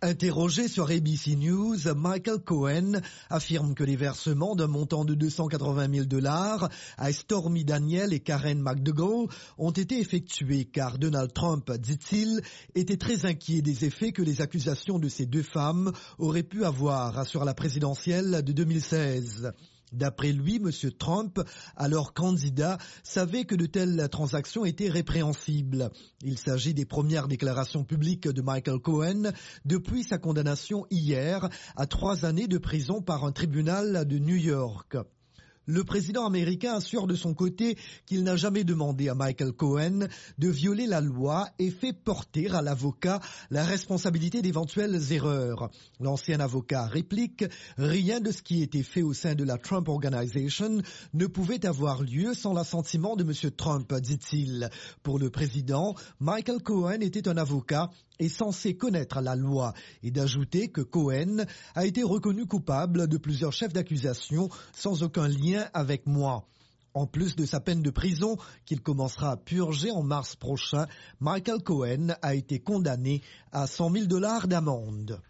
Interrogé sur ABC News, Michael Cohen affirme que les versements d'un montant de 280 000 dollars à Stormy Daniel et Karen McDougall ont été effectués car Donald Trump, dit-il, était très inquiet des effets que les accusations de ces deux femmes auraient pu avoir sur la présidentielle de 2016. D'après lui, M. Trump, alors candidat, savait que de telles transactions étaient répréhensibles. Il s'agit des premières déclarations publiques de Michael Cohen depuis sa condamnation hier à trois années de prison par un tribunal de New York. Le président américain assure de son côté qu'il n'a jamais demandé à Michael Cohen de violer la loi et fait porter à l'avocat la responsabilité d'éventuelles erreurs. L'ancien avocat réplique Rien de ce qui était fait au sein de la Trump Organization ne pouvait avoir lieu sans l'assentiment de M. Trump, dit-il. Pour le président, Michael Cohen était un avocat est censé connaître la loi et d'ajouter que Cohen a été reconnu coupable de plusieurs chefs d'accusation sans aucun lien avec moi. En plus de sa peine de prison qu'il commencera à purger en mars prochain, Michael Cohen a été condamné à 100 000 dollars d'amende.